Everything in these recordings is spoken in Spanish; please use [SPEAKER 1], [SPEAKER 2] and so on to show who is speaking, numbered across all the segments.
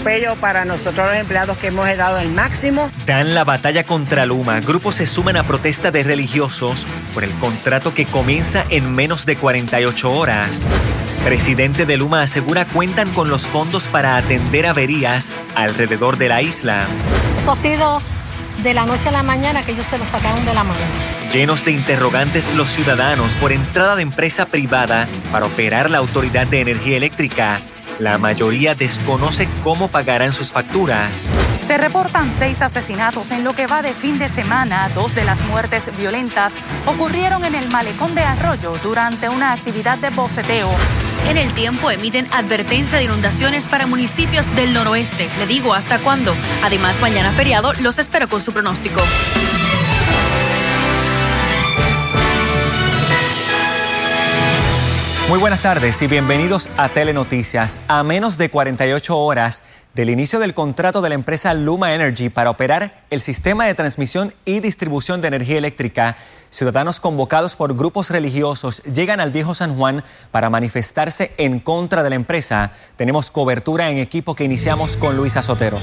[SPEAKER 1] atropello para nosotros los empleados que hemos dado el máximo.
[SPEAKER 2] Dan la batalla contra Luma. Grupos se suman a protesta de religiosos por el contrato que comienza en menos de 48 horas. Presidente de Luma asegura cuentan con los fondos para atender averías alrededor de la isla.
[SPEAKER 3] Eso ha sido de la noche a la mañana que ellos se lo sacaron de la mano.
[SPEAKER 2] Llenos de interrogantes los ciudadanos por entrada de empresa privada para operar la Autoridad de Energía Eléctrica. La mayoría desconoce cómo pagarán sus facturas.
[SPEAKER 4] Se reportan seis asesinatos en lo que va de fin de semana. Dos de las muertes violentas ocurrieron en el malecón de Arroyo durante una actividad de boceteo.
[SPEAKER 5] En el tiempo emiten advertencia de inundaciones para municipios del noroeste. Le digo hasta cuándo. Además, mañana feriado los espero con su pronóstico.
[SPEAKER 2] Muy buenas tardes y bienvenidos a Telenoticias. A menos de 48 horas del inicio del contrato de la empresa Luma Energy para operar el sistema de transmisión y distribución de energía eléctrica, ciudadanos convocados por grupos religiosos llegan al viejo San Juan para manifestarse en contra de la empresa. Tenemos cobertura en equipo que iniciamos con Luisa Sotero.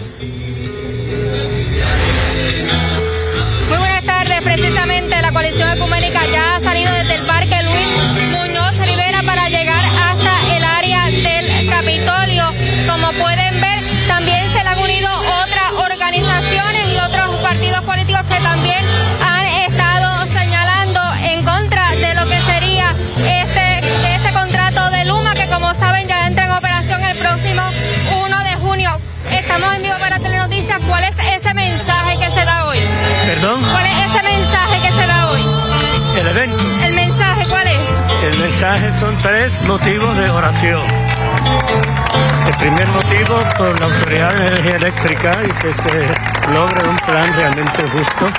[SPEAKER 6] Son tres motivos de oración. El primer motivo por la Autoridad de Energía Eléctrica y que se logre un plan realmente justo.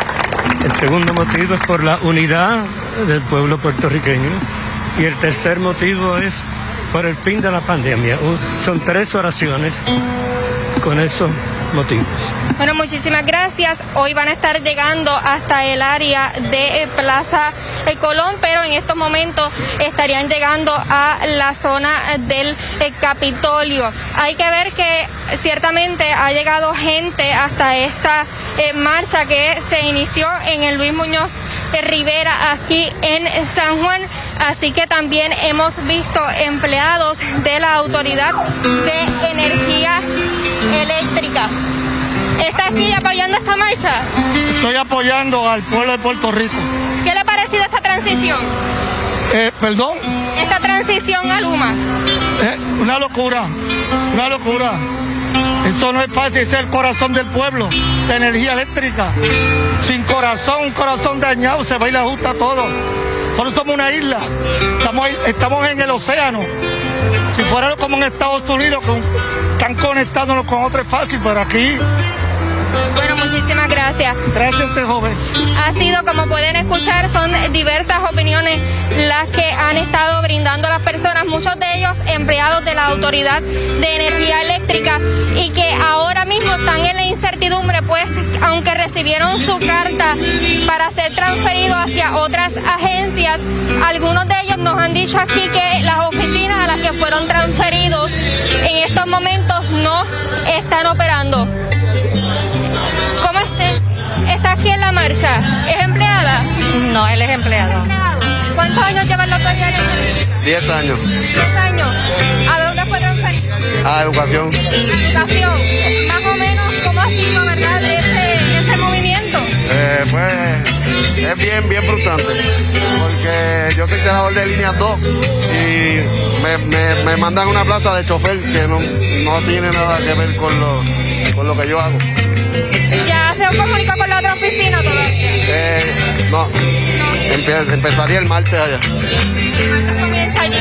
[SPEAKER 6] El segundo motivo es por la unidad del pueblo puertorriqueño. Y el tercer motivo es por el fin de la pandemia. Son tres oraciones con esos motivos.
[SPEAKER 7] Bueno, muchísimas gracias. Hoy van a estar llegando hasta el área de Plaza El Colón, pero en estos momentos estarían llegando a la zona eh, del eh, Capitolio. Hay que ver que ciertamente ha llegado gente hasta esta eh, marcha que se inició en el Luis Muñoz de Rivera aquí en San Juan. Así que también hemos visto empleados de la Autoridad de Energía Eléctrica. ¿Está aquí apoyando esta marcha?
[SPEAKER 8] Estoy apoyando al pueblo de Puerto Rico.
[SPEAKER 7] ¿Qué parecido esta transición?
[SPEAKER 8] Eh, perdón,
[SPEAKER 7] Esta transición a Luma.
[SPEAKER 8] eh, una locura, una locura. Eso no es fácil, es el corazón del pueblo, la energía eléctrica. Sin corazón, un corazón dañado, se le ajusta todo. Eso somos una isla, estamos, ahí- estamos en el océano. Si fuera como en Estados Unidos, con, están conectándonos con otro es fácil, pero aquí,
[SPEAKER 7] muchísimas gracias.
[SPEAKER 8] gracias a este joven.
[SPEAKER 7] Ha sido, como pueden escuchar, son diversas opiniones las que han estado brindando las personas, muchos de ellos empleados de la Autoridad de Energía Eléctrica y que ahora mismo están en la incertidumbre, pues aunque recibieron su carta para ser transferido hacia otras agencias, algunos de ellos nos han dicho aquí que las oficinas a las que fueron transferidos en estos momentos no están operando. ¿Está aquí en la marcha? ¿Es empleada?
[SPEAKER 3] No, él es empleado.
[SPEAKER 7] Empleado. ¿Cuántos años lleva autoridad de energía?
[SPEAKER 9] 10 años.
[SPEAKER 7] Diez años. ¿A dónde fue transferido?
[SPEAKER 9] A educación.
[SPEAKER 7] Educación. Más o menos, ¿cómo ha sido, verdad, ese, ese movimiento?
[SPEAKER 9] Eh, pues es bien, bien frustrante. Porque yo soy senador de línea 2 y me, me, me mandan una plaza de chofer que no, no tiene nada que ver con lo, con lo que yo hago.
[SPEAKER 7] ¿Ya se comunicó con la otra oficina todavía?
[SPEAKER 9] Eh, no, empezaría el martes allá.
[SPEAKER 7] Comienza allí.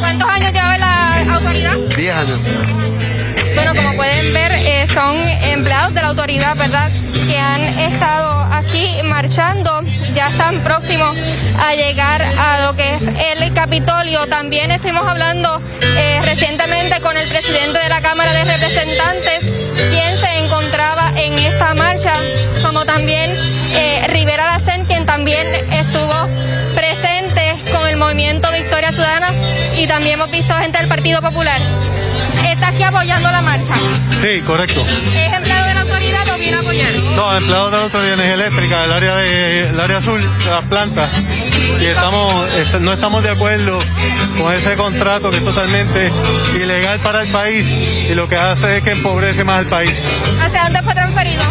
[SPEAKER 7] ¿Cuántos años lleva la autoridad?
[SPEAKER 9] 10 años.
[SPEAKER 7] Bueno, como pueden ver, eh, son empleados de la autoridad, ¿verdad? Que han estado aquí marchando, ya están próximos a llegar a lo que es el Capitolio. También estuvimos hablando eh, recientemente con el presidente de la Cámara de Representantes, quien se encontraba en esta marcha, como también eh, Rivera Lacen, quien también estuvo presente con el movimiento Victoria Ciudadana y también hemos visto gente del Partido Popular. está aquí apoyando la marcha.
[SPEAKER 10] Sí, correcto.
[SPEAKER 7] ¿Es empleado de la autoridad o viene a apoyar?
[SPEAKER 10] No, empleado de la Autoridad de Energía Eléctrica del área, de, el área azul de las plantas. Y estamos, est- no estamos de acuerdo con ese contrato que es totalmente ilegal para el país y lo que hace es que empobrece más al país.
[SPEAKER 7] ¿Hacia dónde fue transferido?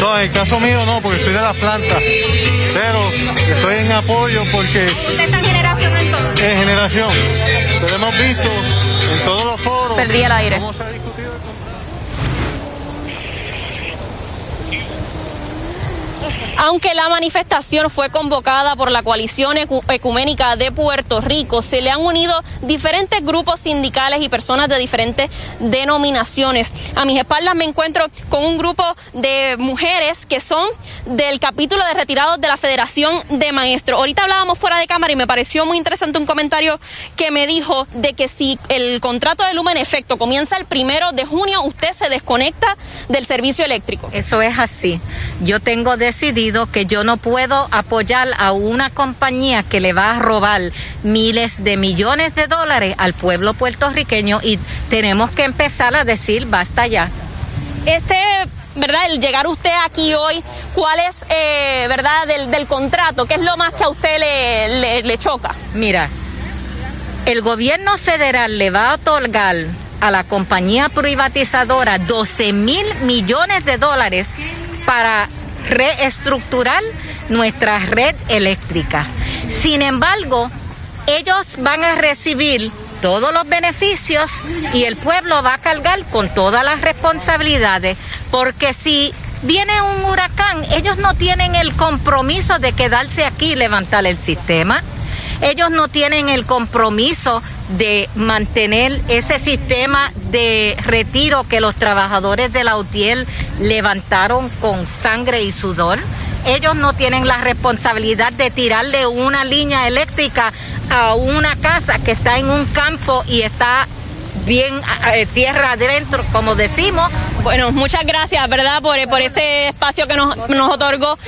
[SPEAKER 10] No, en el caso mío no, porque soy de las plantas. Pero estoy en apoyo porque
[SPEAKER 7] ¿Usted está en generación entonces?
[SPEAKER 10] es generación. Pero hemos visto en todos los foros.
[SPEAKER 11] Perdí el aire.
[SPEAKER 10] cómo se
[SPEAKER 11] Aunque la manifestación fue convocada por la coalición Ecu- ecuménica de Puerto Rico, se le han unido diferentes grupos sindicales y personas de diferentes denominaciones. A mis espaldas me encuentro con un grupo de mujeres que son del capítulo de retirados de la Federación de Maestros. Ahorita hablábamos fuera de cámara y me pareció muy interesante un comentario que me dijo de que si el contrato de Luma en efecto comienza el primero de junio, usted se desconecta del servicio eléctrico.
[SPEAKER 12] Eso es así. Yo tengo decidido que yo no puedo apoyar a una compañía que le va a robar miles de millones de dólares al pueblo puertorriqueño y tenemos que empezar a decir basta ya.
[SPEAKER 11] Este, ¿verdad? El llegar usted aquí hoy, ¿cuál es, eh, verdad, del, del contrato? ¿Qué es lo más que a usted le, le- le choca?
[SPEAKER 12] Mira, el gobierno federal le va a otorgar a la compañía privatizadora 12 mil millones de dólares para reestructurar nuestra red eléctrica. Sin embargo, ellos van a recibir todos los beneficios y el pueblo va a cargar con todas las responsabilidades, porque si viene un huracán, ellos no tienen el compromiso de quedarse aquí y levantar el sistema. Ellos no tienen el compromiso de mantener ese sistema de retiro que los trabajadores de la UTIEL levantaron con sangre y sudor. Ellos no tienen la responsabilidad de tirarle una línea eléctrica a una casa que está en un campo y está bien eh, tierra adentro, como decimos.
[SPEAKER 11] Bueno, muchas gracias, ¿verdad?, por, por ese espacio que nos, nos otorgó.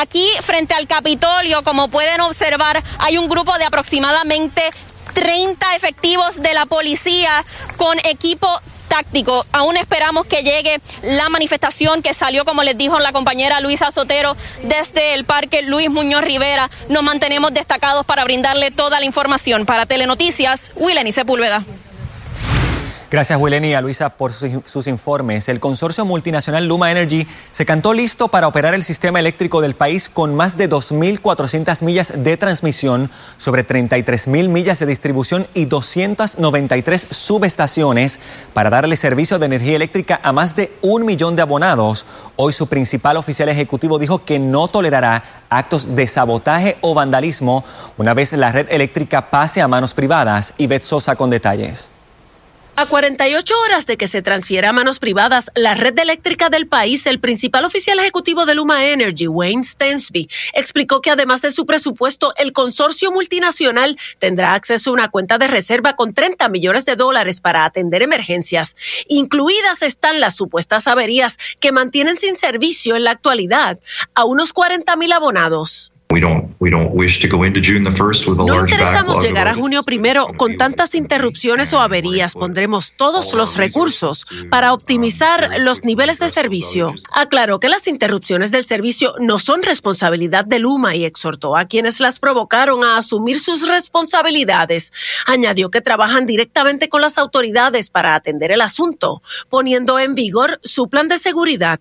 [SPEAKER 11] Aquí, frente al Capitolio, como pueden observar, hay un grupo de aproximadamente 30 efectivos de la policía con equipo táctico. Aún esperamos que llegue la manifestación que salió, como les dijo la compañera Luisa Sotero, desde el Parque Luis Muñoz Rivera. Nos mantenemos destacados para brindarle toda la información. Para Telenoticias, Willeni Sepúlveda.
[SPEAKER 2] Gracias, Wileni y a Luisa, por sus, informes. El consorcio multinacional Luma Energy se cantó listo para operar el sistema eléctrico del país con más de 2.400 millas de transmisión, sobre 33.000 millas de distribución y 293 subestaciones para darle servicio de energía eléctrica a más de un millón de abonados. Hoy su principal oficial ejecutivo dijo que no tolerará actos de sabotaje o vandalismo una vez la red eléctrica pase a manos privadas. Ivette Sosa con detalles.
[SPEAKER 13] A 48 horas de que se transfiera a manos privadas la red eléctrica del país, el principal oficial ejecutivo de Luma Energy, Wayne Stensby, explicó que además de su presupuesto, el consorcio multinacional tendrá acceso a una cuenta de reserva con 30 millones de dólares para atender emergencias. Incluidas están las supuestas averías que mantienen sin servicio en la actualidad a unos 40 mil abonados. No interesamos llegar a junio primero con tantas interrupciones o averías. Pondremos todos los recursos para optimizar los niveles de servicio. Aclaró que las interrupciones del servicio no son responsabilidad de Luma y exhortó a quienes las provocaron a asumir sus responsabilidades. Añadió que trabajan directamente con las autoridades para atender el asunto, poniendo en vigor su plan de seguridad.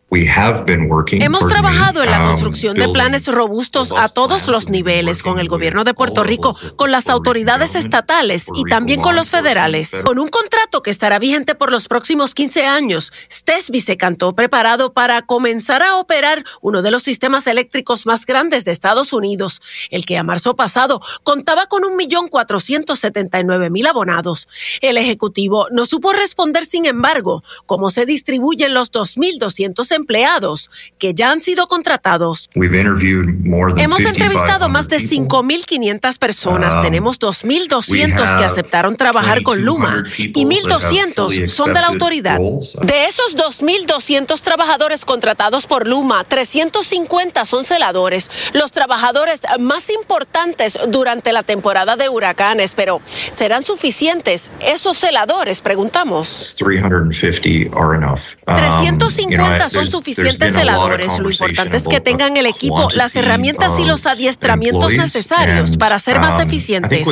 [SPEAKER 13] Hemos trabajado en la construcción de planes robustos a todos los niveles, con el gobierno de Puerto Rico, con las autoridades estatales y también con los federales. Con un contrato que estará vigente por los próximos 15 años, Stesby se cantó preparado para comenzar a operar uno de los sistemas eléctricos más grandes de Estados Unidos, el que a marzo pasado contaba con un millón cuatrocientos setenta y nueve mil abonados. El ejecutivo no supo responder, sin embargo, cómo se distribuyen los 2.200 empleados que ya han sido contratados. Hemos entrevistado más de 5.500 personas. Um, Tenemos 2.200 que aceptaron trabajar con Luma y 1.200 son de la autoridad. De esos 2.200 trabajadores contratados por Luma, 350 son celadores, los trabajadores más importantes durante la temporada de huracanes. Pero, ¿serán suficientes esos celadores? Preguntamos. 350 um, son suficientes celadores. Lo importante es que tengan el equipo, las herramientas y los adiestramientos necesarios para ser más um, eficientes.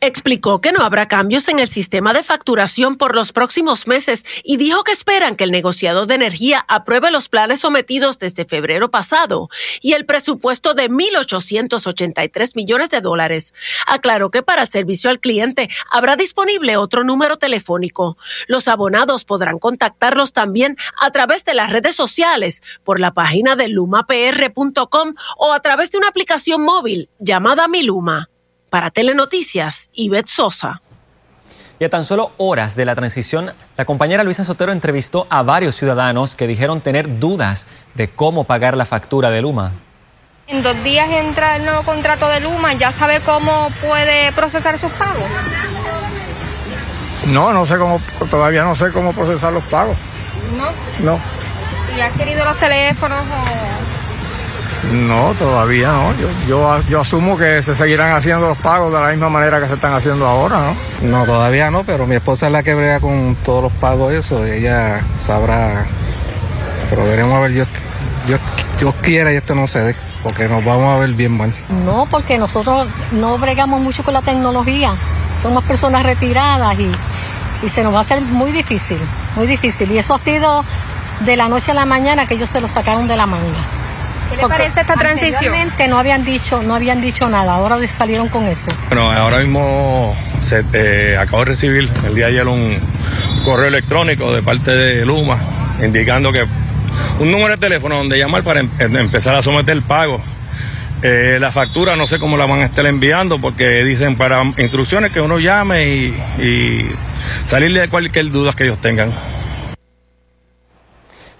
[SPEAKER 13] Explicó que no habrá cambios en el sistema de facturación por los próximos meses y dijo que esperan que el negociado de energía apruebe los planes sometidos desde febrero pasado y el presupuesto de 1.883 millones de dólares. Aclaró que para el servicio al cliente habrá disponible otro número telefónico. Los abonados podrán contactarlos también a través de las redes sociales, por la página de lumapr.com o a través de una aplicación móvil llamada Mi Luma. Para Telenoticias, Ivette Sosa.
[SPEAKER 2] Y a tan solo horas de la transición, la compañera Luisa Sotero entrevistó a varios ciudadanos que dijeron tener dudas de cómo pagar la factura de Luma.
[SPEAKER 7] En dos días entra el nuevo contrato de Luma, ¿ya sabe cómo puede procesar sus pagos?
[SPEAKER 14] No, no sé cómo, todavía no sé cómo procesar los pagos.
[SPEAKER 7] ¿No?
[SPEAKER 14] No.
[SPEAKER 7] ¿Y has querido los teléfonos
[SPEAKER 14] o...? No, todavía no. Yo, yo, asumo que se seguirán haciendo los pagos de la misma manera que se están haciendo ahora, ¿no?
[SPEAKER 15] No, todavía no, pero mi esposa es la que brega con todos los pagos eso. Ella sabrá. Pero veremos a ver, yo, yo, yo quiera y esto no se dé porque nos vamos a ver bien mal.
[SPEAKER 3] No, porque nosotros no bregamos mucho con la tecnología. Somos personas retiradas y, y se nos va a hacer muy difícil, muy difícil. Y eso ha sido de la noche a la mañana que ellos se lo sacaron de la manga.
[SPEAKER 7] ¿Qué le parece esta transición?
[SPEAKER 3] no habían dicho, no habían dicho nada, ahora salieron con eso.
[SPEAKER 14] Bueno, ahora mismo se, eh, acabo de recibir el día de ayer un correo electrónico de parte de Luma indicando que un número de teléfono donde llamar para em, em, empezar a someter el pago. Eh, la factura no sé cómo la van a estar enviando porque dicen para instrucciones que uno llame y, y salirle de cualquier duda que ellos tengan.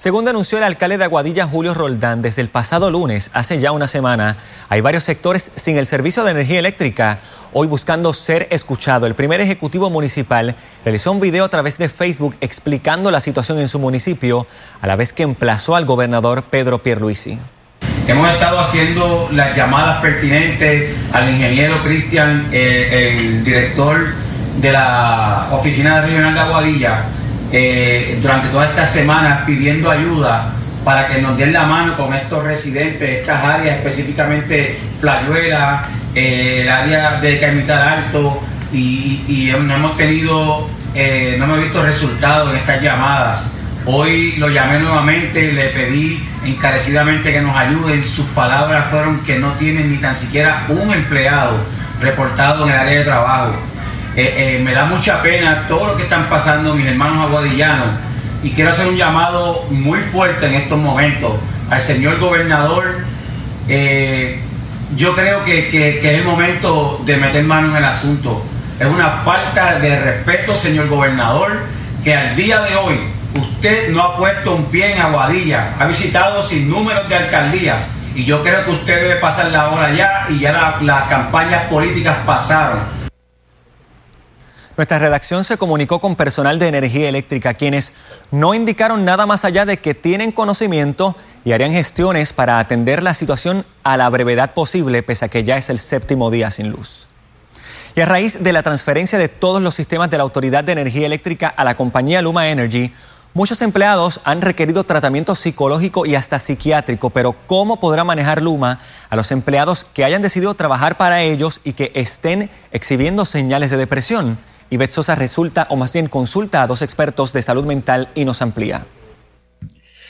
[SPEAKER 2] Según denunció el alcalde de Aguadilla, Julio Roldán, desde el pasado lunes, hace ya una semana, hay varios sectores sin el servicio de energía eléctrica, hoy buscando ser escuchado. El primer ejecutivo municipal realizó un video a través de Facebook explicando la situación en su municipio, a la vez que emplazó al gobernador Pedro Pierluisi.
[SPEAKER 16] Hemos estado haciendo las llamadas pertinentes al ingeniero Cristian, eh, el director de la Oficina Regional de Aguadilla, eh, durante todas estas semanas pidiendo ayuda para que nos den la mano con estos residentes, estas áreas, específicamente Playuela, eh, el área de Caimitar Alto, y, no hemos tenido, eh, no hemos visto resultados en estas llamadas. Hoy lo llamé nuevamente, le pedí encarecidamente que nos ayuden. Sus palabras fueron que no tienen ni tan siquiera un empleado reportado en el área de trabajo. Eh, eh, me da mucha pena todo lo que están pasando mis hermanos aguadillanos y quiero hacer un llamado muy fuerte en estos momentos al señor gobernador. Eh, yo creo que, que, es el momento de meter mano en el asunto. Es una falta de respeto, señor gobernador, que al día de hoy usted no ha puesto un pie en Aguadilla, ha visitado sin números de alcaldías y yo creo que usted debe pasar la hora ya y ya las campañas políticas pasaron
[SPEAKER 2] nuestra redacción se comunicó con personal de energía eléctrica, quienes no indicaron nada más allá de que tienen conocimiento y harían gestiones para atender la situación a la brevedad posible, pese a que ya es el séptimo día sin luz. Y a raíz de la transferencia de todos los sistemas de la Autoridad de Energía Eléctrica a la compañía Luma Energy, muchos empleados han requerido tratamiento psicológico y hasta psiquiátrico, pero ¿cómo podrá manejar Luma a los empleados que hayan decidido trabajar para ellos y que estén exhibiendo señales de depresión? Ivette Sosa resulta, o más bien consulta a dos expertos de salud mental y nos amplía.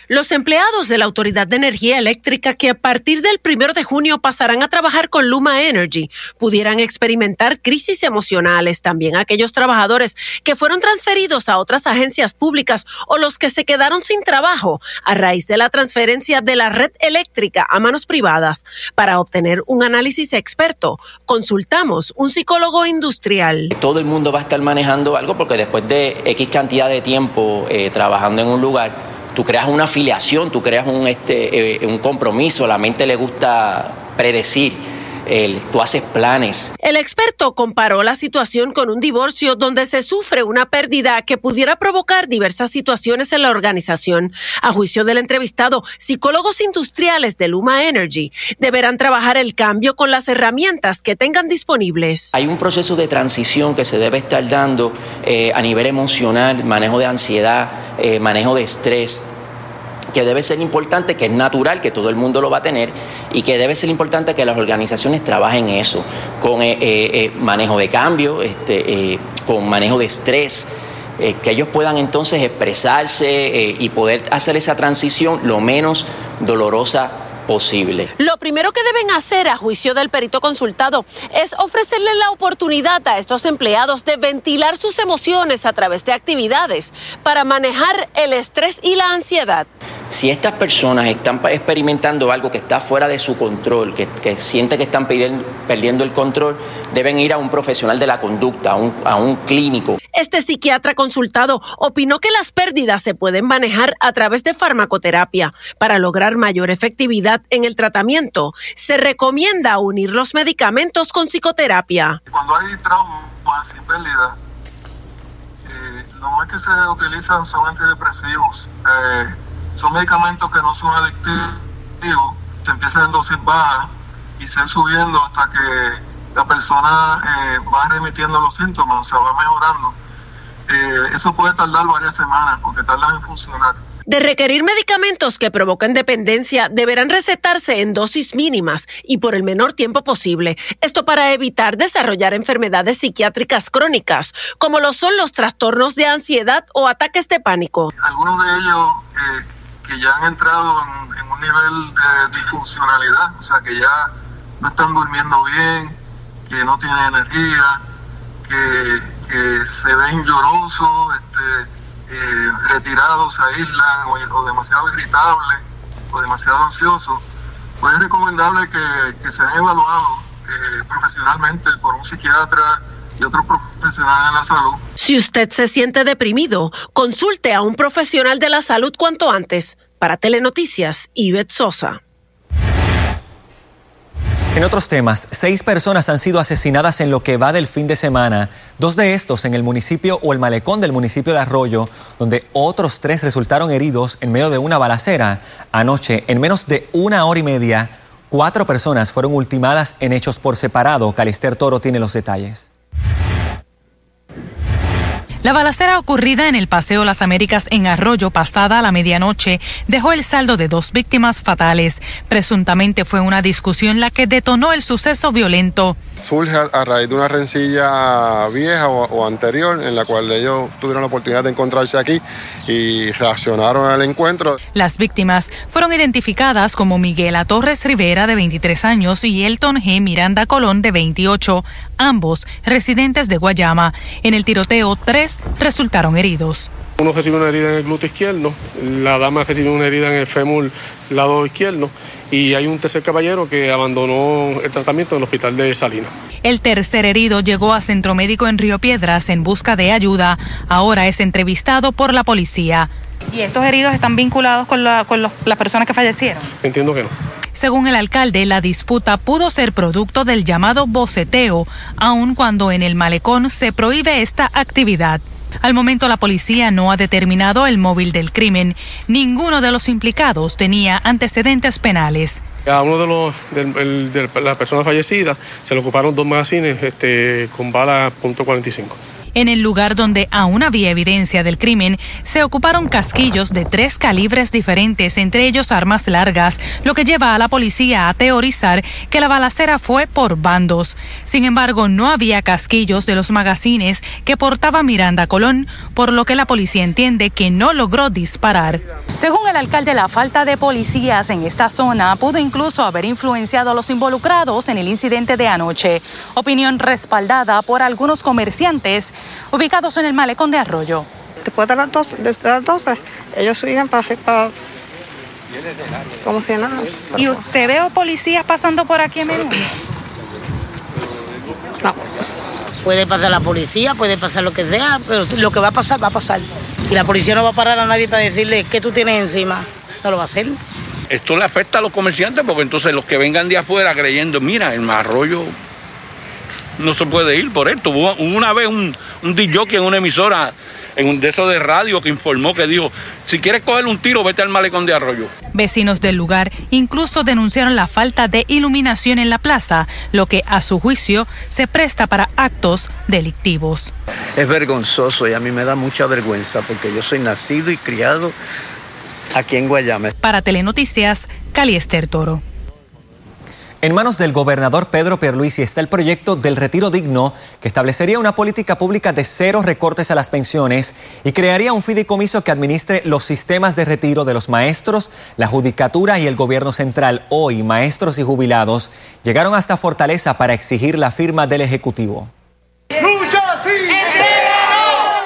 [SPEAKER 13] Los empleados de la Autoridad de Energía Eléctrica que a partir del primero de junio pasarán a trabajar con Luma Energy pudieran experimentar crisis emocionales. También aquellos trabajadores que fueron transferidos a otras agencias públicas o los que se quedaron sin trabajo a raíz de la transferencia de la red eléctrica a manos privadas. Para obtener un análisis experto, consultamos un psicólogo industrial.
[SPEAKER 17] Todo el mundo va a estar manejando algo porque después de X cantidad de tiempo eh, trabajando en un lugar, tú creas una afiliación, tú creas un, este, eh, un compromiso, la mente le gusta predecir tú haces planes.
[SPEAKER 13] El experto comparó la situación con un divorcio donde se sufre una pérdida que pudiera provocar diversas situaciones en la organización. A juicio del entrevistado, psicólogos industriales de Luma Energy deberán trabajar el cambio con las herramientas que tengan disponibles.
[SPEAKER 17] Hay un proceso de transición que se debe estar dando eh, a nivel emocional, manejo de ansiedad, eh, manejo de estrés que debe ser importante, que es natural, que todo el mundo lo va a tener, y que debe ser importante que las organizaciones trabajen eso, con eh, eh, eh, manejo de cambio, este, con manejo de estrés, que ellos puedan entonces expresarse y poder hacer esa transición lo menos dolorosa posible.
[SPEAKER 13] Lo primero que deben hacer a juicio del perito consultado es ofrecerle la oportunidad a estos empleados de ventilar sus emociones a través de actividades para manejar el estrés y la ansiedad.
[SPEAKER 17] Si estas personas están experimentando algo que está fuera de su control, que, que siente que están perdiendo el control, deben ir a un profesional de la conducta, a un, a un clínico.
[SPEAKER 13] Este psiquiatra consultado opinó que las pérdidas se pueden manejar a través de farmacoterapia. Para lograr mayor efectividad en el tratamiento, se recomienda unir los medicamentos con psicoterapia.
[SPEAKER 18] Cuando hay traumas y pérdida, eh, lo más que se utilizan son antidepresivos. Eh, son medicamentos que no son adictivos, se empiezan en dosis bajas y se subiendo hasta que la persona eh, va remitiendo los síntomas, o sea, va mejorando. Eh, eso puede tardar varias semanas porque tardan en funcionar.
[SPEAKER 13] De requerir medicamentos que provocan dependencia, deberán recetarse en dosis mínimas y por el menor tiempo posible. Esto para evitar desarrollar enfermedades psiquiátricas crónicas, como lo son los trastornos de ansiedad o ataques de pánico.
[SPEAKER 18] Algunos de ellos eh, que ya han entrado en, un nivel de disfuncionalidad, o sea, que ya no están durmiendo bien, que no tienen energía, que, se ven llorosos, este, eh, retirados, se aíslan o, demasiado irritables o demasiado ansiosos, pues es recomendable que, sean evaluados eh, profesionalmente por un psiquiatra y otros profesionales de la salud.
[SPEAKER 13] Si usted se siente deprimido, consulte a un profesional de la salud cuanto antes. Para Telenoticias, Ivette Sosa.
[SPEAKER 2] En otros temas, seis personas han sido asesinadas en lo que va del fin de semana, dos de estos en el municipio o el malecón del municipio de Arroyo, donde otros tres resultaron heridos en medio de una balacera. Anoche, en menos de una hora y media, cuatro personas fueron ultimadas en hechos por separado. Calister Toro tiene los detalles.
[SPEAKER 19] La balacera ocurrida en el Paseo Las Américas en Arroyo pasada a la medianoche dejó el saldo de dos víctimas fatales. Presuntamente fue una discusión la que detonó el suceso violento
[SPEAKER 9] surge a, raíz de una rencilla vieja o, anterior en la cual ellos tuvieron la oportunidad de encontrarse aquí y reaccionaron al encuentro.
[SPEAKER 19] Las víctimas fueron identificadas como Miguela Torres Rivera de 23 años y Elton G. Miranda Colón de 28, ambos residentes de Guayama. En el tiroteo, tres resultaron heridos.
[SPEAKER 20] Uno recibió una herida en el glúteo izquierdo, la dama recibió una herida en el fémur lado izquierdo y hay un tercer caballero que abandonó el tratamiento en el hospital de Salinas.
[SPEAKER 19] El tercer herido llegó a Centro Médico en Río Piedras en busca de ayuda. Ahora es entrevistado por la policía.
[SPEAKER 4] ¿Y estos heridos están vinculados con, las personas que fallecieron?
[SPEAKER 20] Entiendo que no.
[SPEAKER 19] Según el alcalde, la disputa pudo ser producto del llamado boceteo, aun cuando en el malecón se prohíbe esta actividad. Al momento la policía no ha determinado el móvil del crimen. Ninguno de los implicados tenía antecedentes penales.
[SPEAKER 20] A uno de los de, las personas fallecidas se le ocuparon dos magazines este, con bala .45.
[SPEAKER 19] En el lugar donde aún había evidencia del crimen, se ocuparon casquillos de tres calibres diferentes, entre ellos armas largas, lo que lleva a la policía a teorizar que la balacera fue por bandos. Sin embargo, no había casquillos de los magazines que portaba Miranda Colón, por lo que la policía entiende que no logró disparar.
[SPEAKER 4] Según el alcalde, la falta de policías en esta zona pudo incluso haber influenciado a los involucrados en el incidente de anoche. Opinión respaldada por algunos comerciantes ubicados en el malecón de Arroyo.
[SPEAKER 21] Después de las 12, las 12 ellos siguen para, para como si nada.
[SPEAKER 4] ¿Y usted ve policías pasando por aquí en menudo?
[SPEAKER 21] No.
[SPEAKER 1] Puede pasar la policía, puede pasar lo que sea, pero lo que va a pasar, va a pasar. Y la policía no va a parar a nadie para decirle qué tú tienes encima. No lo va a hacer.
[SPEAKER 22] Esto le afecta a los comerciantes porque entonces los que vengan de afuera creyendo, mira, el arroyo no se puede ir por esto. Hubo una vez un, un en una emisora en un de esos de radio que informó que dijo, si quieres coger un tiro, vete al malecón de Arroyo.
[SPEAKER 19] Vecinos del lugar incluso denunciaron la falta de iluminación en la plaza, lo que a su juicio se presta para actos delictivos.
[SPEAKER 23] Es vergonzoso y a mí me da mucha vergüenza porque yo soy nacido y criado aquí en Guayama.
[SPEAKER 19] Para Telenoticias, Caliester Toro.
[SPEAKER 2] En manos del gobernador Pedro Pierluisi está el proyecto del retiro digno que establecería una política pública de cero recortes a las pensiones y crearía un fideicomiso que administre los sistemas de retiro de los maestros, la judicatura y el gobierno central. Hoy, maestros y jubilados llegaron hasta Fortaleza para exigir la firma del Ejecutivo.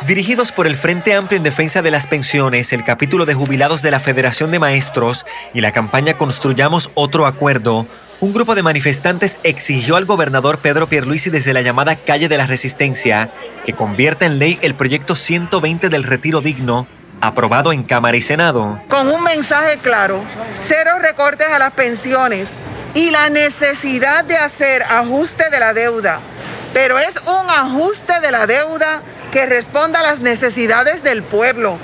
[SPEAKER 2] Dirigidos por el Frente Amplio en Defensa de las Pensiones, el capítulo de jubilados de la Federación de Maestros y la campaña Construyamos otro acuerdo, un grupo de manifestantes exigió al gobernador Pedro Pierluisi desde la llamada Calle de la Resistencia que convierta en ley el proyecto 120 del retiro digno aprobado en Cámara y Senado.
[SPEAKER 24] Con un mensaje claro, cero recortes a las pensiones y la necesidad de hacer ajuste de la deuda. Pero es un ajuste de la deuda que responda a las necesidades del pueblo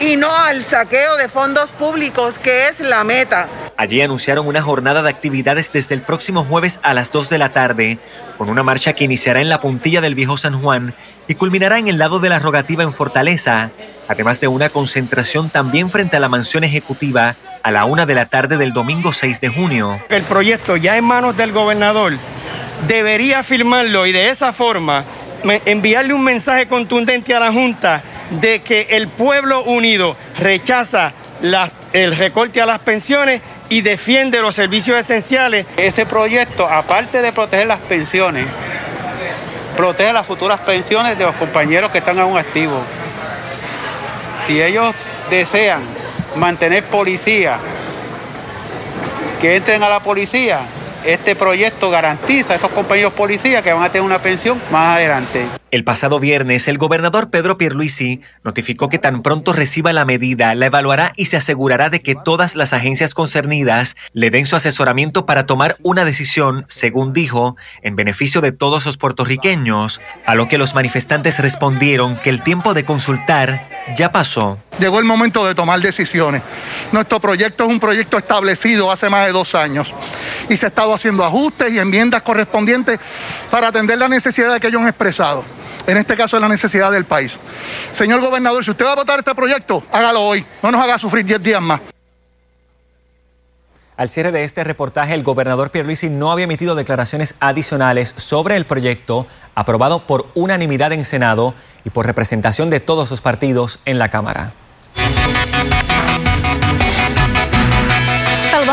[SPEAKER 24] y no al saqueo de fondos públicos que es la meta.
[SPEAKER 2] Allí anunciaron una jornada de actividades desde el próximo jueves a las 2 de la tarde, con una marcha que iniciará en la puntilla del viejo San Juan y culminará en el lado de la rogativa en Fortaleza, además de una concentración también frente a la mansión ejecutiva a la una de la tarde del domingo 6 de junio.
[SPEAKER 25] El proyecto ya en manos del gobernador debería firmarlo y de esa forma enviarle un mensaje contundente a la Junta de que el pueblo unido rechaza el recorte a las pensiones y defiende los servicios esenciales.
[SPEAKER 26] Ese proyecto, aparte de proteger las pensiones, protege las futuras pensiones de los compañeros que están aún activos. Si ellos desean mantener policía, que entren a la policía, este proyecto garantiza a esos compañeros policías que van a tener una pensión más adelante.
[SPEAKER 2] El pasado viernes, el gobernador Pedro Pierluisi notificó que tan pronto reciba la medida, la evaluará y se asegurará de que todas las agencias concernidas le den su asesoramiento para tomar una decisión, según dijo, en beneficio de todos los puertorriqueños, a lo que los manifestantes respondieron que el tiempo de consultar ya pasó.
[SPEAKER 10] Llegó el momento de tomar decisiones. Nuestro proyecto es un proyecto establecido hace más de dos años y se ha estado haciendo ajustes y enmiendas correspondientes para atender la necesidad que ellos han expresado en este caso es la necesidad del país. Señor gobernador, si usted va a votar este proyecto, hágalo hoy, no nos haga sufrir 10 días más.
[SPEAKER 2] Al cierre de este reportaje, el gobernador Pierluisi no había emitido declaraciones adicionales sobre el proyecto aprobado por unanimidad en Senado y por representación de todos los partidos en la Cámara.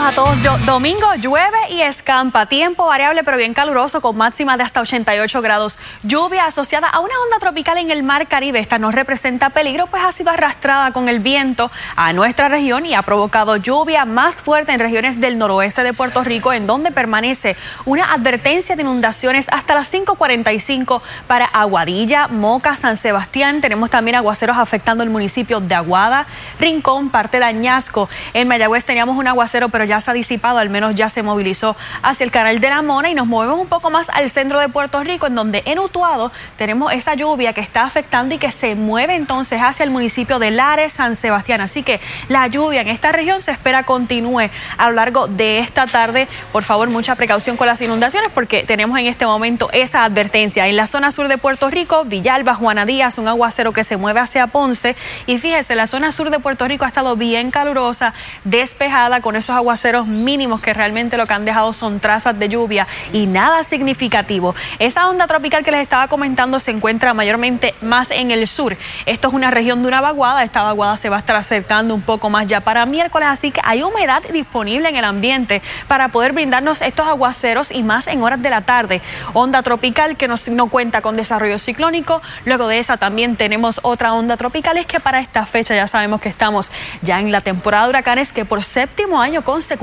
[SPEAKER 5] A todos. Yo, domingo llueve y escampa. Tiempo variable pero bien caluroso con máxima de hasta 88 grados. Lluvia asociada a una onda tropical en el mar Caribe. Esta no representa peligro pues ha sido arrastrada con el viento a nuestra región y ha provocado lluvia más fuerte en regiones del noroeste de Puerto Rico en donde permanece una advertencia de inundaciones hasta las 5.45 para Aguadilla, Moca, San Sebastián. Tenemos también aguaceros afectando el municipio de Aguada, Rincón, parte de Añasco. En Mayagüez teníamos un aguacero pero ya se ha disipado, al menos ya se movilizó hacia el canal de la Mona y nos movemos un poco más al centro de Puerto Rico, en donde en Utuado tenemos esa lluvia que está afectando y que se mueve entonces hacia el municipio de Lares, San Sebastián. Así que la lluvia en esta región se espera continúe a lo largo de esta tarde. Por favor, mucha precaución con las inundaciones porque tenemos en este momento esa advertencia. En la zona sur de Puerto Rico, Villalba, Juana Díaz, un aguacero que se mueve hacia Ponce. Y fíjese, la zona sur de Puerto Rico ha estado bien calurosa, despejada con esos aguaceros mínimos que realmente lo que han dejado son trazas de lluvia y nada significativo. Esa onda tropical que les estaba comentando se encuentra mayormente más en el sur. Esto es una región de una vaguada. Esta vaguada se va a estar acercando un poco más ya para miércoles, así que hay humedad disponible en el ambiente para poder brindarnos estos aguaceros y más en horas de la tarde. Onda tropical que no, no cuenta con desarrollo ciclónico. Luego de esa también tenemos otra onda tropical. Es que para esta fecha ya sabemos que estamos ya en la temporada de huracanes que por séptimo año consecutivo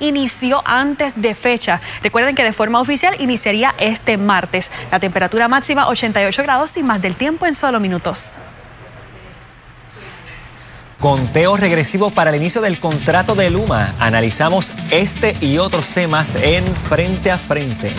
[SPEAKER 5] inició antes de fecha. Recuerden que de forma oficial iniciaría este martes. La temperatura máxima 88 grados y más del tiempo en solo minutos.
[SPEAKER 2] Conteo regresivo para el inicio del contrato de Luma. Analizamos este y otros temas en Frente a Frente.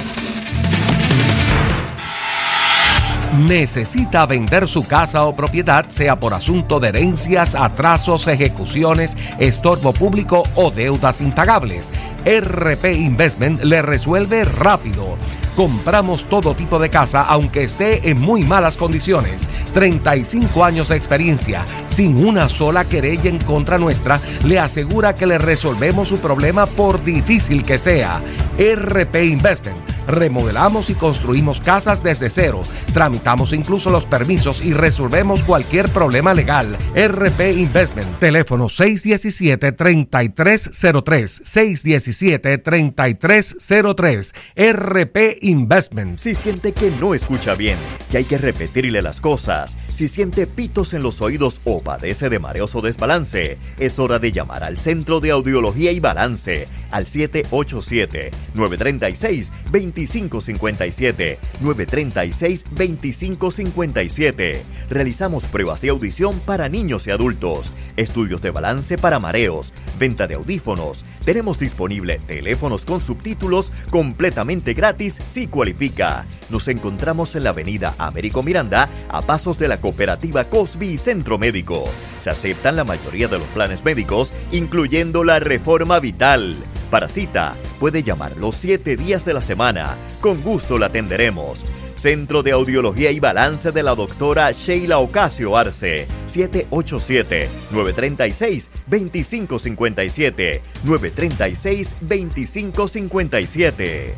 [SPEAKER 27] Necesita vender su casa o propiedad, sea por asunto de herencias, atrasos, ejecuciones, estorbo público o deudas impagables. RP Investment le resuelve rápido. Compramos todo tipo de casa aunque esté en muy malas condiciones. 35 años de experiencia, sin una sola querella en contra nuestra, le asegura que le resolvemos su problema por difícil que sea. RP Investment remodelamos y construimos casas desde cero, tramitamos incluso los permisos y resolvemos cualquier problema legal. RP Investment, teléfono 617-3303, 617-3303, RP Investment.
[SPEAKER 28] Si siente que no escucha bien, que hay que repetirle las cosas, si siente pitos en los oídos o padece de mareos o desbalance, es hora de llamar al Centro de Audiología y Balance al 787 936 20 2557 936 2557. Realizamos pruebas de audición para niños y adultos, estudios de balance para mareos, venta de audífonos. Tenemos disponible teléfonos con subtítulos completamente gratis si cualifica. Nos encontramos en la avenida Américo Miranda, a pasos de la cooperativa Cosby Centro Médico. Se aceptan la mayoría de los planes médicos, incluyendo la reforma vital. Para cita, puede llamar los siete días de la semana. Con gusto la atenderemos. Centro de Audiología y Balance de la doctora Sheila Ocasio Arce. 787-936-2557. 936-2557.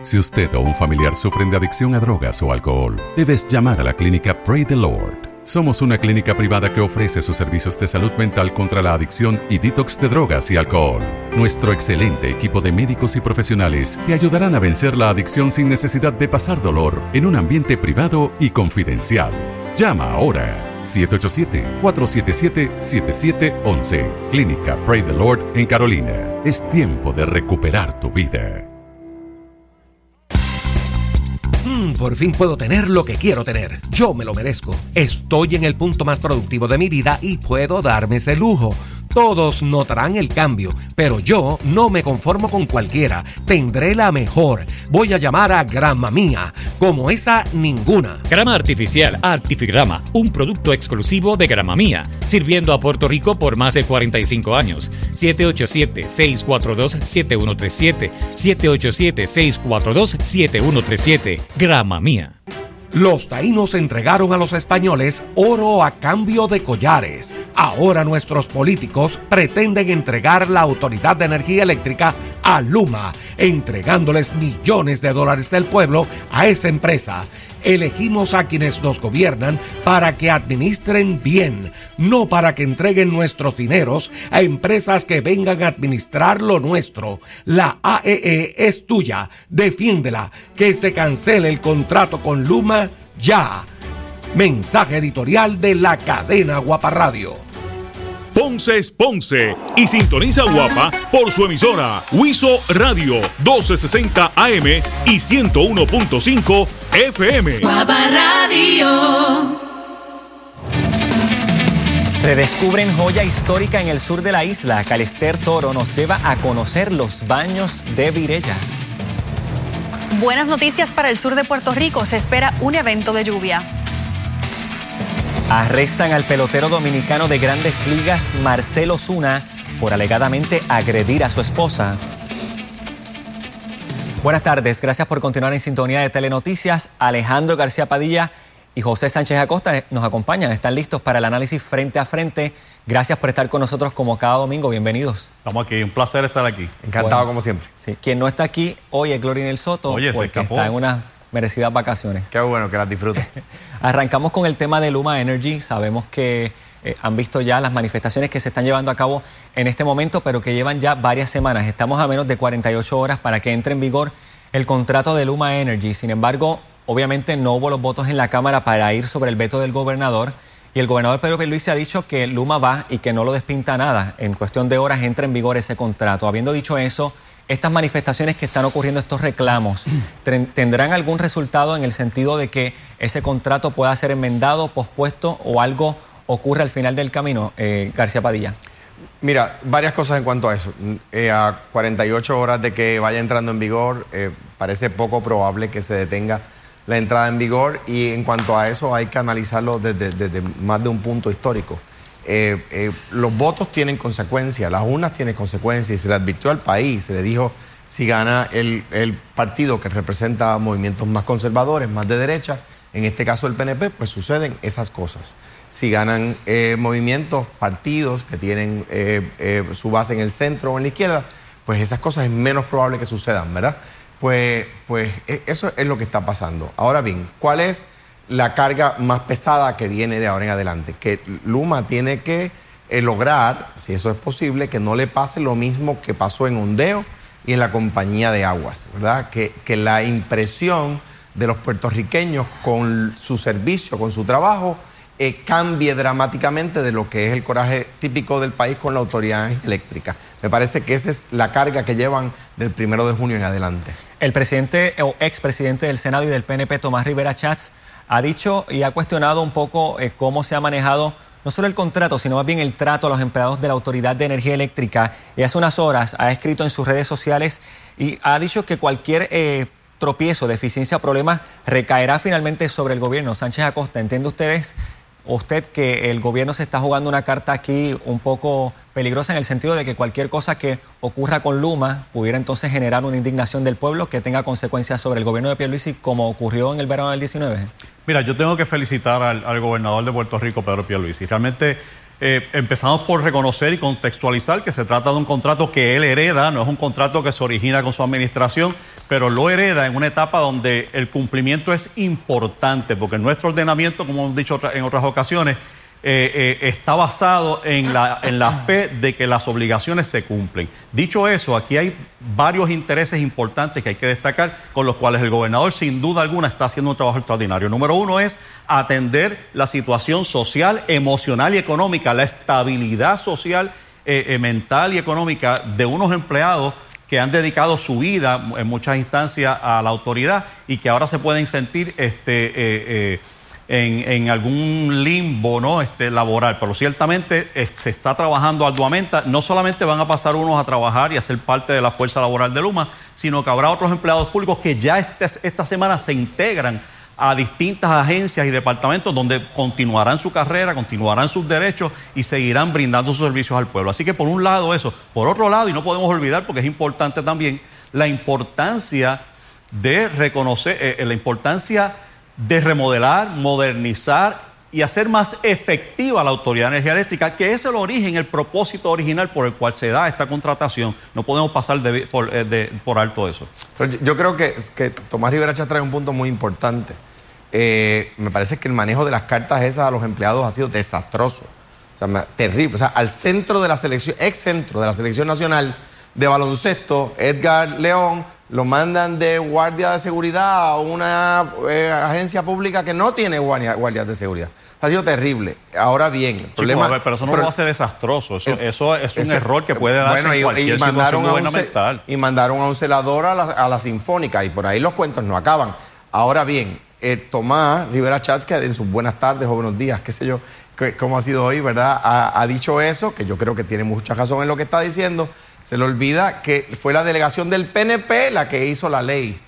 [SPEAKER 29] Si usted o un familiar sufren de adicción a drogas o alcohol, debes llamar a la clínica Pray the Lord. Somos una clínica privada que ofrece sus servicios de salud mental contra la adicción y detox de drogas y alcohol. Nuestro excelente equipo de médicos y profesionales te ayudarán a vencer la adicción sin necesidad de pasar dolor en un ambiente privado y confidencial. Llama ahora 787-477-7711. Clínica Pray the Lord en Carolina. Es tiempo de recuperar tu vida.
[SPEAKER 27] Mm, por fin puedo tener lo que quiero tener. Yo me lo merezco. Estoy en el punto más productivo de mi vida y puedo darme ese lujo. Todos notarán el cambio, pero yo no me conformo con cualquiera. Tendré la mejor. Voy a llamar a Grama Mía, como esa ninguna.
[SPEAKER 30] Grama artificial Artifigrama, un producto exclusivo de Grama Mía, sirviendo a Puerto Rico por más de 45 años. 787-642-7137. 787-642-7137. Grama Mía.
[SPEAKER 27] Los taínos entregaron a los españoles oro a cambio de collares. Ahora nuestros políticos pretenden entregar la Autoridad de Energía Eléctrica a Luma, entregándoles millones de dólares del pueblo a esa empresa. Elegimos a quienes nos gobiernan para que administren bien, no para que entreguen nuestros dineros a empresas que vengan a administrar lo nuestro. La AEE e es tuya, defiéndela, que se cancele el contrato con Luma ya. Mensaje editorial de la cadena Guapa Radio.
[SPEAKER 31] Ponce es Ponce y sintoniza Guapa por su emisora Huizo Radio 1260 AM y 101.5 FM.
[SPEAKER 32] Guapa Radio.
[SPEAKER 2] Redescubren joya histórica en el sur de la isla. Calester Toro nos lleva a conocer los baños de Virella.
[SPEAKER 5] Buenas noticias para el sur de Puerto Rico. Se espera un evento de lluvia.
[SPEAKER 2] Arrestan al pelotero dominicano de grandes ligas, Marcelo Zuna, por alegadamente agredir a su esposa. Buenas tardes, gracias por continuar en sintonía de Telenoticias. Alejandro García Padilla y José Sánchez Acosta nos acompañan, están listos para el análisis frente a frente. Gracias por estar con nosotros como cada domingo, bienvenidos.
[SPEAKER 33] Estamos aquí, un placer estar aquí.
[SPEAKER 34] Encantado como siempre.
[SPEAKER 2] Sí. Quien no está aquí hoy es Gloria el Soto,
[SPEAKER 33] Oye,
[SPEAKER 2] porque está en unas merecidas vacaciones.
[SPEAKER 34] Qué bueno que las disfrute.
[SPEAKER 2] Arrancamos con el tema de Luma Energy. Sabemos que eh, han visto ya las manifestaciones que se están llevando a cabo en este momento, pero que llevan ya varias semanas. Estamos a menos de 48 horas para que entre en vigor el contrato de Luma Energy. Sin embargo, obviamente no hubo los votos en la Cámara para ir sobre el veto del gobernador. Y el gobernador Pedro Luis ha dicho que Luma va y que no lo despinta nada. En cuestión de horas entra en vigor ese contrato. Habiendo dicho eso, estas manifestaciones que están ocurriendo, estos reclamos, ¿tendrán algún resultado en el sentido de que ese contrato pueda ser enmendado, pospuesto o algo ocurre al final del camino, eh, García Padilla?
[SPEAKER 34] Mira, varias cosas en cuanto a eso. Eh, a 48 horas de que vaya entrando en vigor, eh, parece poco probable que se detenga la entrada en vigor y en cuanto a eso hay que analizarlo desde, desde más de un punto histórico. Los votos tienen consecuencias, las urnas tienen consecuencias y se le advirtió al país, se le dijo si gana el, partido que representa movimientos más conservadores, más de derecha, en este caso el PNP, pues suceden esas cosas. Si ganan eh, movimientos, partidos que tienen eh, eh, su base en el centro o en la izquierda, pues esas cosas es menos probable que sucedan, ¿verdad? Pues, pues e, eso es lo que está pasando. Ahora bien, ¿cuál es la carga más pesada que viene de ahora en adelante? Que Luma tiene que lograr, si eso es posible, que no le pase lo mismo que pasó en Ondeo y en la compañía de aguas, ¿verdad? Que, que la impresión de los puertorriqueños con su servicio, con su trabajo, eh, cambie dramáticamente de lo que es el coraje típico del país con la autoridad eléctrica. Me parece que esa es la carga que llevan del primero de junio en adelante.
[SPEAKER 2] El presidente o expresidente del Senado y del PNP, Tomás Rivera Chats, ha dicho y ha cuestionado un poco eh, cómo se ha manejado no solo el contrato, sino más bien el trato a los empleados de la Autoridad de Energía Eléctrica. Y hace unas horas ha escrito en sus redes sociales y ha dicho que cualquier eh, tropiezo, deficiencia o problema recaerá finalmente sobre el gobierno. Sánchez Acosta, ¿entiende ustedes, usted que el gobierno se está jugando una carta aquí un poco peligrosa en el sentido de que cualquier cosa que ocurra con Luma pudiera entonces generar una indignación del pueblo que tenga consecuencias sobre el gobierno de Pierluisi como ocurrió en el verano del 19?
[SPEAKER 35] Mira, yo tengo que felicitar al, gobernador de Puerto Rico, Pedro Pierluisi. Realmente eh, empezamos por reconocer y contextualizar que se trata de un contrato que él hereda, no es un contrato que se origina con su administración, pero lo hereda en una etapa donde el cumplimiento es importante, porque nuestro ordenamiento, como hemos dicho en otras ocasiones, eh, eh, está basado en la, en la fe de que las obligaciones se cumplen. Dicho eso, aquí hay varios intereses importantes que hay que destacar, con los cuales el gobernador sin duda alguna está haciendo un trabajo extraordinario. Número uno es atender la situación social, emocional y económica, la estabilidad social, eh, mental y económica de unos empleados que han dedicado su vida en muchas instancias a la autoridad y que ahora se pueden sentir este, en, algún limbo ¿no? este, laboral, pero ciertamente se está trabajando arduamente. No solamente van a pasar unos a trabajar y a ser parte de la fuerza laboral de Luma, sino que habrá otros empleados públicos que ya este, esta semana se integran a distintas agencias y departamentos donde continuarán su carrera, continuarán sus derechos y seguirán brindando sus servicios al pueblo. Así que por un lado eso, por otro lado, y no podemos olvidar porque es importante también, la importancia de reconocer, eh, la importancia de remodelar, modernizar y hacer más efectiva la Autoridad de Energía Eléctrica, que es el origen, el propósito original por el cual se da esta contratación. No podemos pasar por, eh, por, alto eso.
[SPEAKER 34] yo creo que, que Tomás Rivera trae un punto muy importante. Eh, me parece que el manejo de las cartas esas a los empleados ha sido desastroso. O sea, terrible. O sea, al centro de la selección, ex centro de la selección nacional de baloncesto, Edgar León, lo mandan de guardia de seguridad a una eh, agencia pública que no tiene guardias de seguridad. Ha sido terrible. Ahora bien, el
[SPEAKER 35] problema. pero eso no lo hace desastroso. Eso, es un error que puede darse en cualquier y mandaron gubernamental.
[SPEAKER 34] y mandaron a un celador a la, Sinfónica y por ahí los cuentos no acaban. Ahora bien, eh, Tomás Rivera Chats, que en sus buenas tardes o buenos días, qué sé yo, cómo ha sido hoy, ¿verdad? ha dicho eso, que yo creo que tiene mucha razón en lo que está diciendo se le olvida que fue la delegación del PNP la que hizo la ley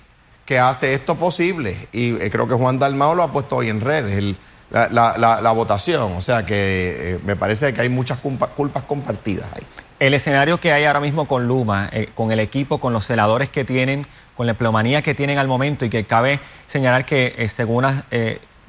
[SPEAKER 34] que hace esto posible. Y eh, creo que Juan Dalmao lo ha puesto hoy en redes, la, votación. O sea que eh, me parece que hay muchas culpas compartidas ahí.
[SPEAKER 2] El escenario que hay ahora mismo con Luma, con el equipo, con los celadores que tienen, con la empleomanía que tienen al momento y que cabe señalar que según ha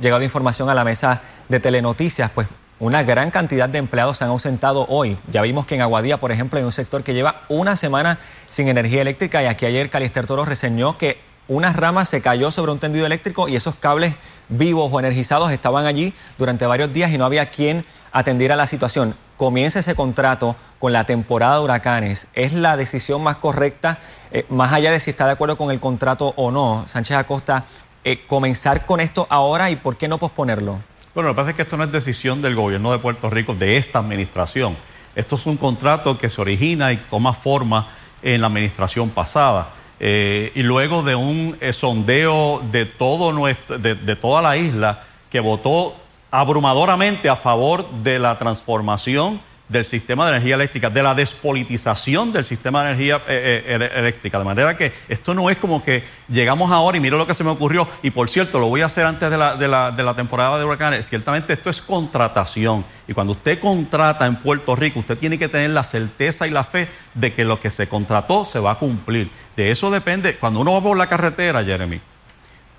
[SPEAKER 2] llegado información a la mesa de telenoticias, pues una gran cantidad de empleados se han ausentado hoy. Ya vimos que en Aguadía, por ejemplo, hay un sector que lleva una semana sin energía eléctrica y aquí ayer Calister Toro reseñó que una rama se cayó sobre un tendido eléctrico y esos cables vivos o energizados estaban allí durante varios días y no había quien atendiera la situación. Comienza ese contrato con la temporada de huracanes. ¿Es la decisión más correcta, eh, más allá de si está de acuerdo con el contrato o no, Sánchez Acosta, eh, comenzar con esto ahora y por qué no posponerlo?
[SPEAKER 35] Bueno, lo que pasa es que esto no es decisión del gobierno de Puerto Rico, de esta administración. Esto es un contrato que se origina y toma forma en la administración pasada. Eh, y luego de un sondeo de, toda la isla que votó abrumadoramente a favor de la transformación del sistema de energía eléctrica, de la despolitización del sistema de energía eh, eh, eléctrica. De manera que esto no es como que llegamos ahora y mira lo que se me ocurrió. Y por cierto, lo voy a hacer antes de la, de la, de la temporada de huracanes. Ciertamente esto es contratación. Y cuando usted contrata en Puerto Rico, usted tiene que tener la certeza y la fe de que lo que se contrató se va a cumplir. De eso depende. Cuando uno va por la carretera, Jeremy,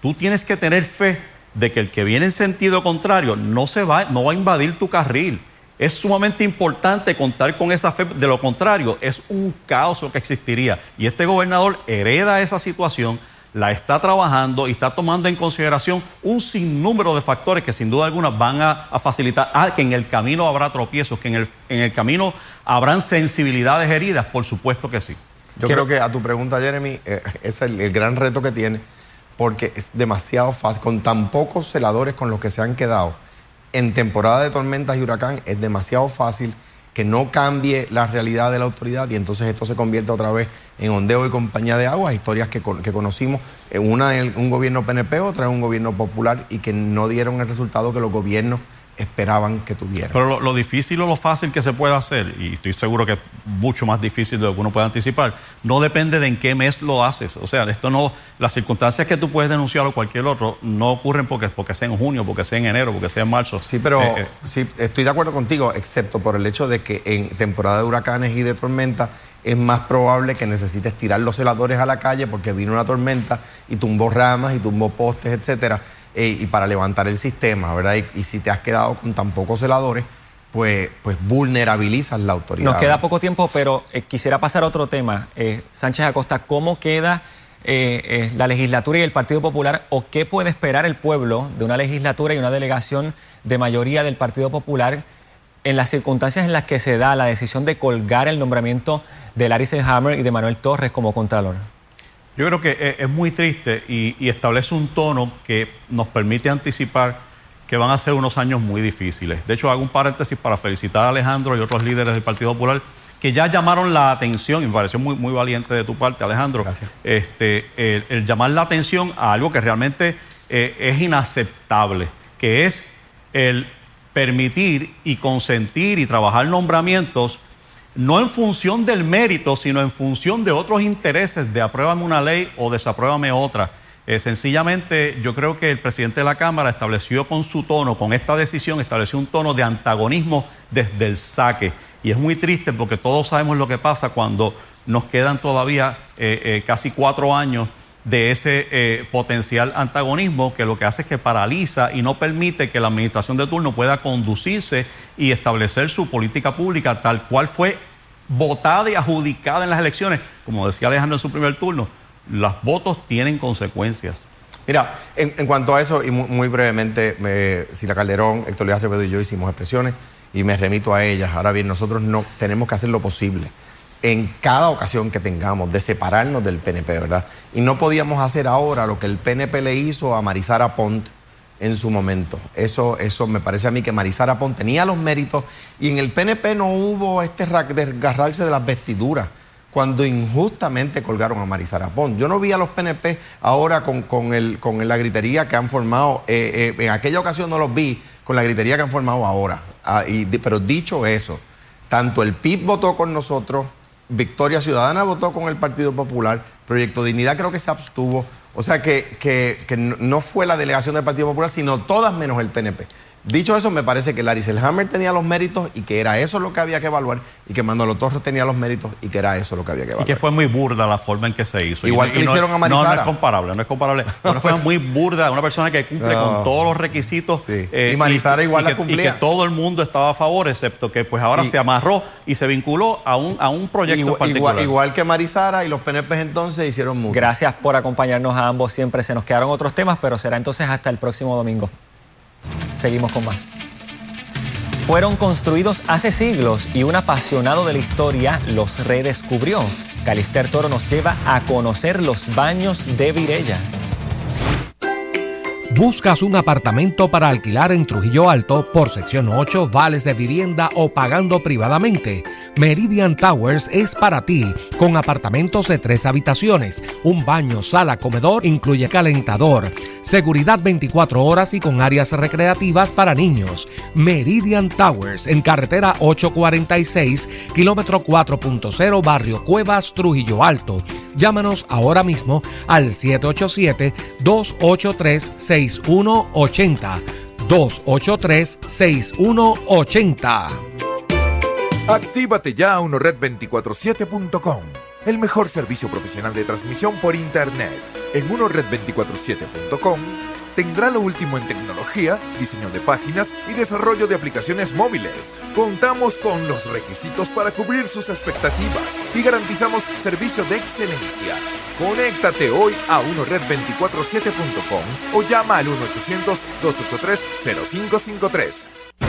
[SPEAKER 35] tú tienes que tener fe de que el que viene en sentido contrario no, se va, no va a invadir tu carril. Es sumamente importante contar con esa fe, de lo contrario, es un caos lo que existiría. Y este gobernador hereda esa situación, la está trabajando y está tomando en consideración un sinnúmero de factores que sin duda alguna van a, facilitar ah, que en el camino habrá tropiezos, que en el, en el camino habrán sensibilidades heridas, por supuesto que sí.
[SPEAKER 34] Yo creo que a tu pregunta, Jeremy, eh, es el, el gran reto que tiene, porque es demasiado fácil, con tan pocos celadores con los que se han quedado en temporada de tormentas y huracán es demasiado fácil que no cambie la realidad de la autoridad y entonces esto se convierte otra vez en ondeo y compañía de agua, historias que, que conocimos, una en un gobierno PNP, otra en un gobierno popular y que no dieron el resultado que los gobiernos esperaban que tuviera.
[SPEAKER 35] Pero lo, difícil o lo fácil que se puede hacer, y estoy seguro que es mucho más difícil de lo que uno puede anticipar, no depende de en qué mes lo haces. O sea, esto no, las circunstancias que tú puedes denunciar o cualquier otro no ocurren porque, porque sea en junio, porque sea en enero, porque sea en marzo.
[SPEAKER 34] Sí, pero eh, eh. sí, estoy de acuerdo contigo, excepto por el hecho de que en temporada de huracanes y de tormenta es más probable que necesites tirar los celadores a la calle porque vino una tormenta y tumbó ramas y tumbó postes, etcétera eh, y para levantar el sistema, ¿verdad? Y, si te has quedado con tan pocos celadores, pues, pues vulnerabilizas la autoridad.
[SPEAKER 2] Nos queda poco tiempo, pero eh, quisiera pasar a otro tema. Eh, Sánchez Acosta, ¿cómo queda la legislatura y el Partido Popular o qué puede esperar el pueblo de una legislatura y una delegación de mayoría del Partido Popular en las circunstancias en las que se da la decisión de colgar el nombramiento de Larry Hammer y de Manuel Torres como Contralor?
[SPEAKER 35] Yo creo que es muy triste y, establece un tono que nos permite anticipar que van a ser unos años muy difíciles. De hecho, hago un paréntesis para felicitar a Alejandro y otros líderes del Partido Popular que ya llamaron la atención, y me pareció muy, muy valiente de tu parte, Alejandro,
[SPEAKER 34] Gracias.
[SPEAKER 35] Este, el, llamar la atención a algo que realmente eh, es inaceptable, que es el permitir y consentir y trabajar nombramientos no en función del mérito, sino en función de otros intereses, de apruébame una ley o desapruébame otra. Eh, sencillamente, yo creo que el presidente de la Cámara estableció con su tono, con esta decisión, estableció un tono de antagonismo desde el saque. Y es muy triste porque todos sabemos lo que pasa cuando nos quedan todavía eh, eh, casi cuatro años de ese potencial antagonismo que lo que hace es que paraliza y no permite que la administración de turno pueda conducirse y establecer su política pública tal cual fue votada y adjudicada en las elecciones. Como decía Alejandro en su primer turno, los votos tienen consecuencias.
[SPEAKER 34] Mira, en, cuanto a eso, y muy, brevemente, si la Calderón, Héctor Luis Acevedo y yo hicimos expresiones y me remito a ellas. Ahora bien, nosotros no tenemos que hacer lo posible en cada ocasión que tengamos de separarnos del PNP, ¿verdad? Y no podíamos hacer ahora lo que el PNP le hizo a Marisara Pont en su momento. Eso, eso me parece a mí que Marisara Pont tenía los méritos y en el PNP no hubo este desgarrarse de las vestiduras cuando injustamente colgaron a Marisara Pont. Yo no vi a los PNP ahora con, con, el, con la gritería que han formado. Eh, eh, en aquella ocasión no los vi con la gritería que han formado ahora. Ah, pero dicho eso, tanto el PIB votó con nosotros, Victoria Ciudadana votó con el Partido Popular, Proyecto Dignidad creo que se abstuvo. O sea que, que, no fue la delegación del Partido Popular, sino todas menos el PNP. Dicho eso, me parece que Larry Selhammer tenía los méritos y que era eso lo que había que evaluar y que Manolo Torres tenía los méritos y que era eso lo que había que evaluar.
[SPEAKER 35] Y que fue muy burda la forma en que se hizo.
[SPEAKER 34] Igual que le hicieron a Marisara.
[SPEAKER 35] No, no es comparable, no es comparable. fue muy burda, una persona que cumple con todos los requisitos.
[SPEAKER 34] Eh, y Marisara igual la cumplía.
[SPEAKER 35] Y que todo el mundo estaba a favor, excepto que pues ahora se amarró y se vinculó a un, a un proyecto igual, particular.
[SPEAKER 34] Igual, que Marisara y los PNP entonces hicieron mucho.
[SPEAKER 2] Gracias por acompañarnos a ambos siempre. Se nos quedaron otros temas, pero será entonces hasta el próximo domingo. Seguimos con más fueron construidos hace siglos y un apasionado de la historia los redescubrió. Calister Toro nos lleva a conocer los baños de Virella.
[SPEAKER 27] ¿Buscas un apartamento para alquilar en Trujillo Alto por sección 8, vales de vivienda o pagando privadamente? Meridian Towers es para ti, con apartamentos de tres habitaciones, un baño, sala, comedor, incluye calentador seguridad 24 horas y con áreas recreativas para niños. Meridian Towers en carretera 846, kilómetro 4.0, barrio Cuevas, Trujillo Alto. Llámanos ahora mismo al 787-283-6180. 283-6180.
[SPEAKER 36] Actívate ya a unored247.com, el mejor servicio profesional de transmisión por Internet. En unored247.com tendrá lo último en tecnología, diseño de páginas y desarrollo de aplicaciones móviles. Contamos con los requisitos para cubrir sus expectativas y garantizamos servicio de excelencia. Conéctate hoy a unored247.com o llama al 1-800-283-0553.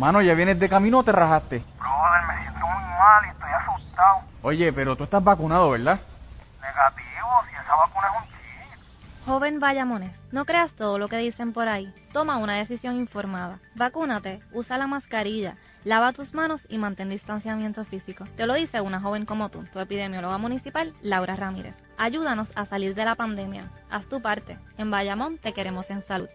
[SPEAKER 37] Mano, ¿ya vienes de camino o te rajaste?
[SPEAKER 38] Brother, me siento muy mal y estoy asustado.
[SPEAKER 37] Oye, pero tú estás vacunado, ¿verdad?
[SPEAKER 38] Negativo, si esa vacuna es un chip.
[SPEAKER 39] Joven Vallamones, no creas todo lo que dicen por ahí. Toma una decisión informada. Vacúnate, usa la mascarilla, lava tus manos y mantén distanciamiento físico. Te lo dice una joven como tú, tu epidemióloga municipal, Laura Ramírez. Ayúdanos a salir de la pandemia. Haz tu parte. En Bayamón te queremos en salud.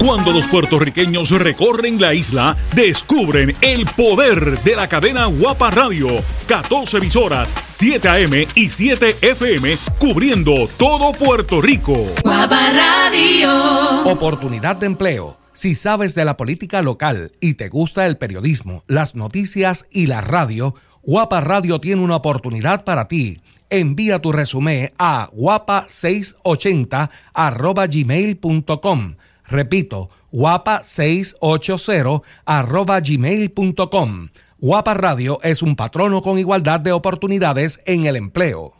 [SPEAKER 31] Cuando los puertorriqueños recorren la isla, descubren el poder de la cadena Guapa Radio. 14 emisoras, 7 AM y 7 FM, cubriendo todo Puerto Rico.
[SPEAKER 11] Guapa Radio.
[SPEAKER 27] Oportunidad de empleo. Si sabes de la política local y te gusta el periodismo, las noticias y la radio, Guapa Radio tiene una oportunidad para ti. Envía tu resumen a guapa680 arroba gmail.com. Repito, guapa680 arroba gmail.com. Guapa Radio es un patrono con igualdad de oportunidades en el empleo.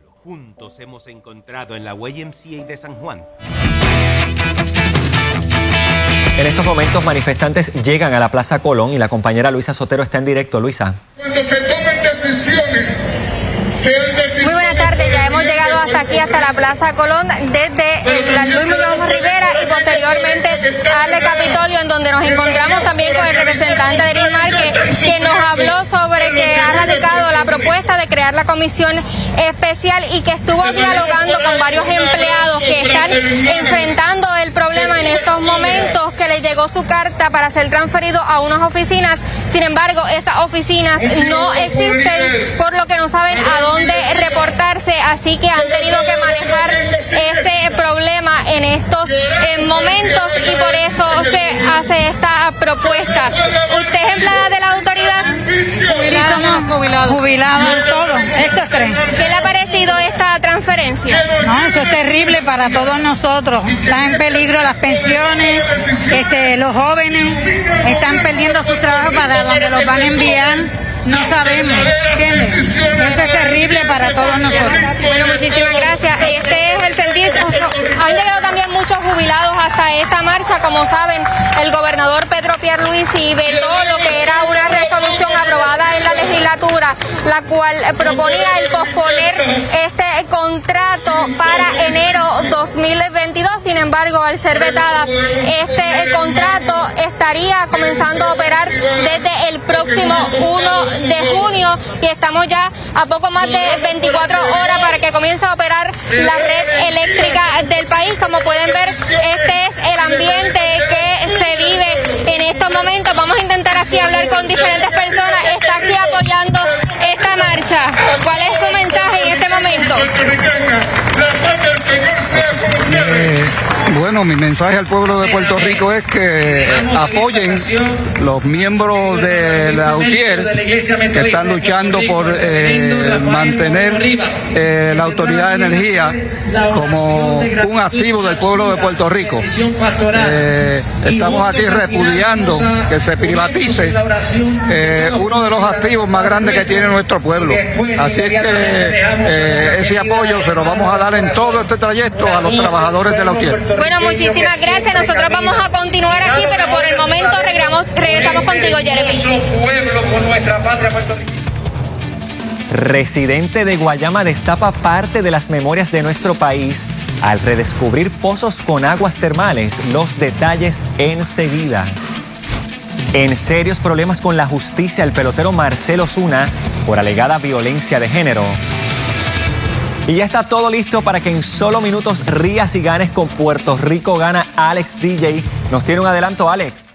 [SPEAKER 40] juntos hemos encontrado en la YMCA de San Juan.
[SPEAKER 2] En estos momentos manifestantes llegan a la Plaza Colón y la compañera Luisa Sotero está en directo. Luisa.
[SPEAKER 41] Cuando se tomen decisiones, sean decisiones...
[SPEAKER 7] Muy buenas tardes, ya hemos llegado hasta aquí, hasta la Plaza Colón, desde el, la Luis Muñoz Rivera y posteriormente al Capitolio, en donde nos encontramos también con el representante de Irismar, que, que nos habló sobre que ha radicado la propuesta de crear la comisión especial y que estuvo dialogando con varios empleados que están enfrentando el problema en estos momentos, que le llegó su carta para ser transferido a unas oficinas. Sin embargo, esas oficinas no existen, por lo que no saben a dónde reportarse, así que han tenido que manejar ese problema en estos eh, momentos y por eso se hace esta propuesta. ¿Usted es empleada de la autoridad?
[SPEAKER 42] Jubilados, jubilados. Jubilados, todo. Estos tres.
[SPEAKER 7] ¿Qué le ha parecido esta transferencia?
[SPEAKER 42] No, eso es terrible para todos nosotros. Están en peligro las pensiones, este, los jóvenes están perdiendo sus trabajos para donde los van a enviar. No sabemos. Esto es terrible para todos nosotros.
[SPEAKER 7] Bueno, muchísimas gracias. Este es el sentir. Han llegado también muchos jubilados hasta esta marcha. Como saben, el gobernador Pedro Pierluisi vetó lo que era una resolución aprobada en la legislatura, la cual proponía el posponer este contrato para enero 2022. Sin embargo, al ser vetada, este contrato estaría comenzando a operar desde el próximo 1 de junio y estamos ya a poco más de 24 horas para que comience a operar la red eléctrica del país. Como pueden ver, este es el ambiente que se vive en estos momentos. Vamos a intentar así hablar con diferentes personas. Está aquí apoyando esta marcha. ¿Cuál es su mensaje en este momento?
[SPEAKER 40] Bueno, mi mensaje al pueblo de Puerto Rico es que apoyen los miembros de la UTIER que están luchando por eh, mantener eh, la autoridad de energía como un activo del pueblo de Puerto Rico. Eh, estamos aquí repudiando que se privatice uno de los activos más grandes que tiene nuestro pueblo. Así es que ese apoyo se lo vamos a dar en todo este trayecto a los trabajadores de la UTIER.
[SPEAKER 7] Bueno, muchísimas gracias. Nosotros vamos a continuar aquí, pero por el momento regresamos, regresamos contigo, Jeremy.
[SPEAKER 2] Residente de Guayama destapa parte de las memorias de nuestro país al redescubrir pozos con aguas termales. Los detalles enseguida. En serios problemas con la justicia, el pelotero Marcelo Zuna por alegada violencia de género. Y ya está todo listo para que en solo minutos rías y ganes con Puerto Rico gana Alex DJ. Nos tiene un adelanto, Alex.